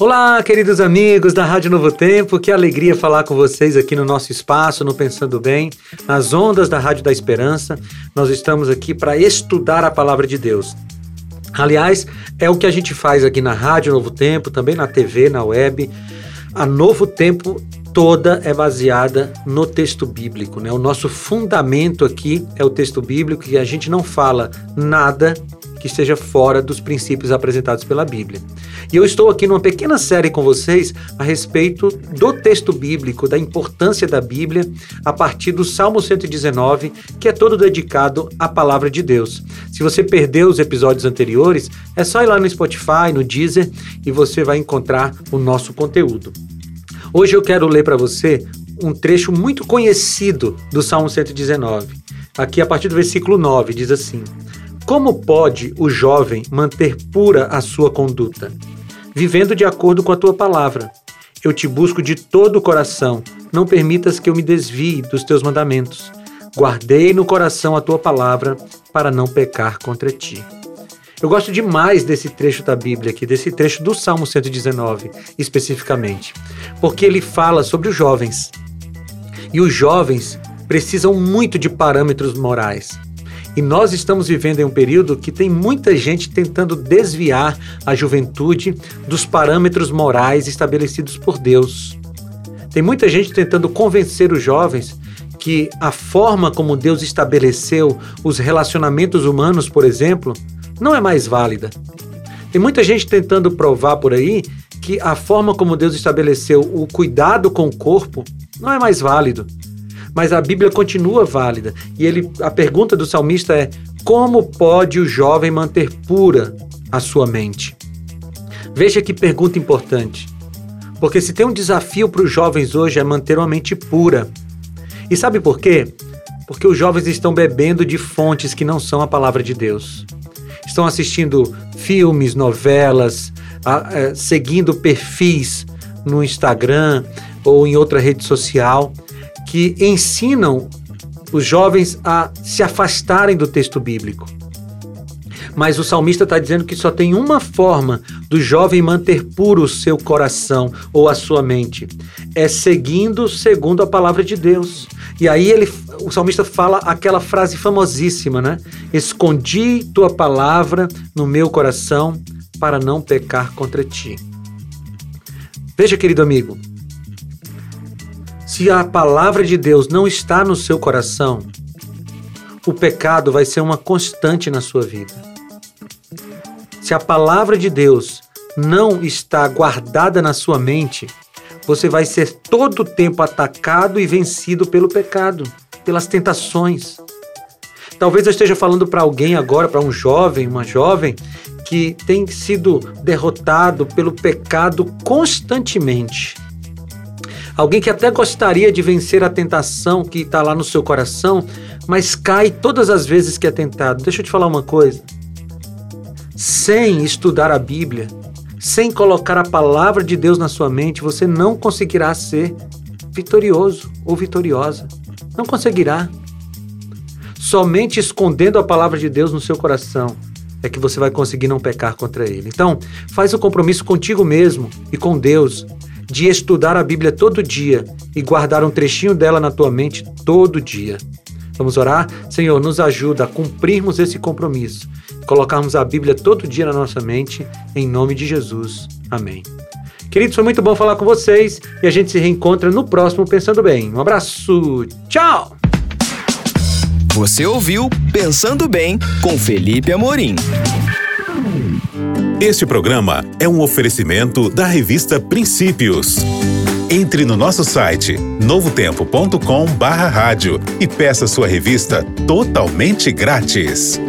Olá, queridos amigos da Rádio Novo Tempo, que alegria falar com vocês aqui no nosso espaço, no Pensando Bem, nas ondas da Rádio da Esperança. Nós estamos aqui para estudar a palavra de Deus. Aliás, é o que a gente faz aqui na Rádio Novo Tempo, também na TV, na web. A Novo Tempo toda é baseada no texto bíblico, né? O nosso fundamento aqui é o texto bíblico e a gente não fala nada que esteja fora dos princípios apresentados pela Bíblia. E eu estou aqui numa pequena série com vocês a respeito do texto bíblico, da importância da Bíblia, a partir do Salmo 119, que é todo dedicado à palavra de Deus. Se você perdeu os episódios anteriores, é só ir lá no Spotify, no Deezer e você vai encontrar o nosso conteúdo. Hoje eu quero ler para você um trecho muito conhecido do Salmo 119. Aqui a partir do versículo 9 diz assim: como pode o jovem manter pura a sua conduta? Vivendo de acordo com a tua palavra. Eu te busco de todo o coração, não permitas que eu me desvie dos teus mandamentos. Guardei no coração a tua palavra para não pecar contra ti. Eu gosto demais desse trecho da Bíblia aqui, desse trecho do Salmo 119, especificamente, porque ele fala sobre os jovens. E os jovens precisam muito de parâmetros morais. E nós estamos vivendo em um período que tem muita gente tentando desviar a juventude dos parâmetros morais estabelecidos por Deus. Tem muita gente tentando convencer os jovens que a forma como Deus estabeleceu os relacionamentos humanos, por exemplo, não é mais válida. Tem muita gente tentando provar por aí que a forma como Deus estabeleceu o cuidado com o corpo não é mais válido mas a Bíblia continua válida. E ele, a pergunta do salmista é: como pode o jovem manter pura a sua mente? Veja que pergunta importante. Porque se tem um desafio para os jovens hoje é manter uma mente pura. E sabe por quê? Porque os jovens estão bebendo de fontes que não são a palavra de Deus. Estão assistindo filmes, novelas, a, a, é, seguindo perfis no Instagram ou em outra rede social que ensinam os jovens a se afastarem do texto bíblico. Mas o salmista está dizendo que só tem uma forma do jovem manter puro o seu coração ou a sua mente: é seguindo segundo a palavra de Deus. E aí ele, o salmista fala aquela frase famosíssima, né? Escondi tua palavra no meu coração para não pecar contra ti. Veja, querido amigo, se a palavra de Deus não está no seu coração, o pecado vai ser uma constante na sua vida. Se a palavra de Deus não está guardada na sua mente, você vai ser todo o tempo atacado e vencido pelo pecado, pelas tentações. Talvez eu esteja falando para alguém agora, para um jovem, uma jovem, que tem sido derrotado pelo pecado constantemente. Alguém que até gostaria de vencer a tentação que está lá no seu coração, mas cai todas as vezes que é tentado. Deixa eu te falar uma coisa. Sem estudar a Bíblia, sem colocar a palavra de Deus na sua mente, você não conseguirá ser vitorioso ou vitoriosa. Não conseguirá. Somente escondendo a palavra de Deus no seu coração é que você vai conseguir não pecar contra ele. Então, faz o compromisso contigo mesmo e com Deus de estudar a Bíblia todo dia e guardar um trechinho dela na tua mente todo dia. Vamos orar? Senhor, nos ajuda a cumprirmos esse compromisso, colocarmos a Bíblia todo dia na nossa mente, em nome de Jesus. Amém. Queridos, foi muito bom falar com vocês e a gente se reencontra no próximo Pensando Bem. Um abraço, tchau! Você ouviu Pensando Bem com Felipe Amorim. Este programa é um oferecimento da revista Princípios. Entre no nosso site novotempo.com/rádio e peça sua revista totalmente grátis.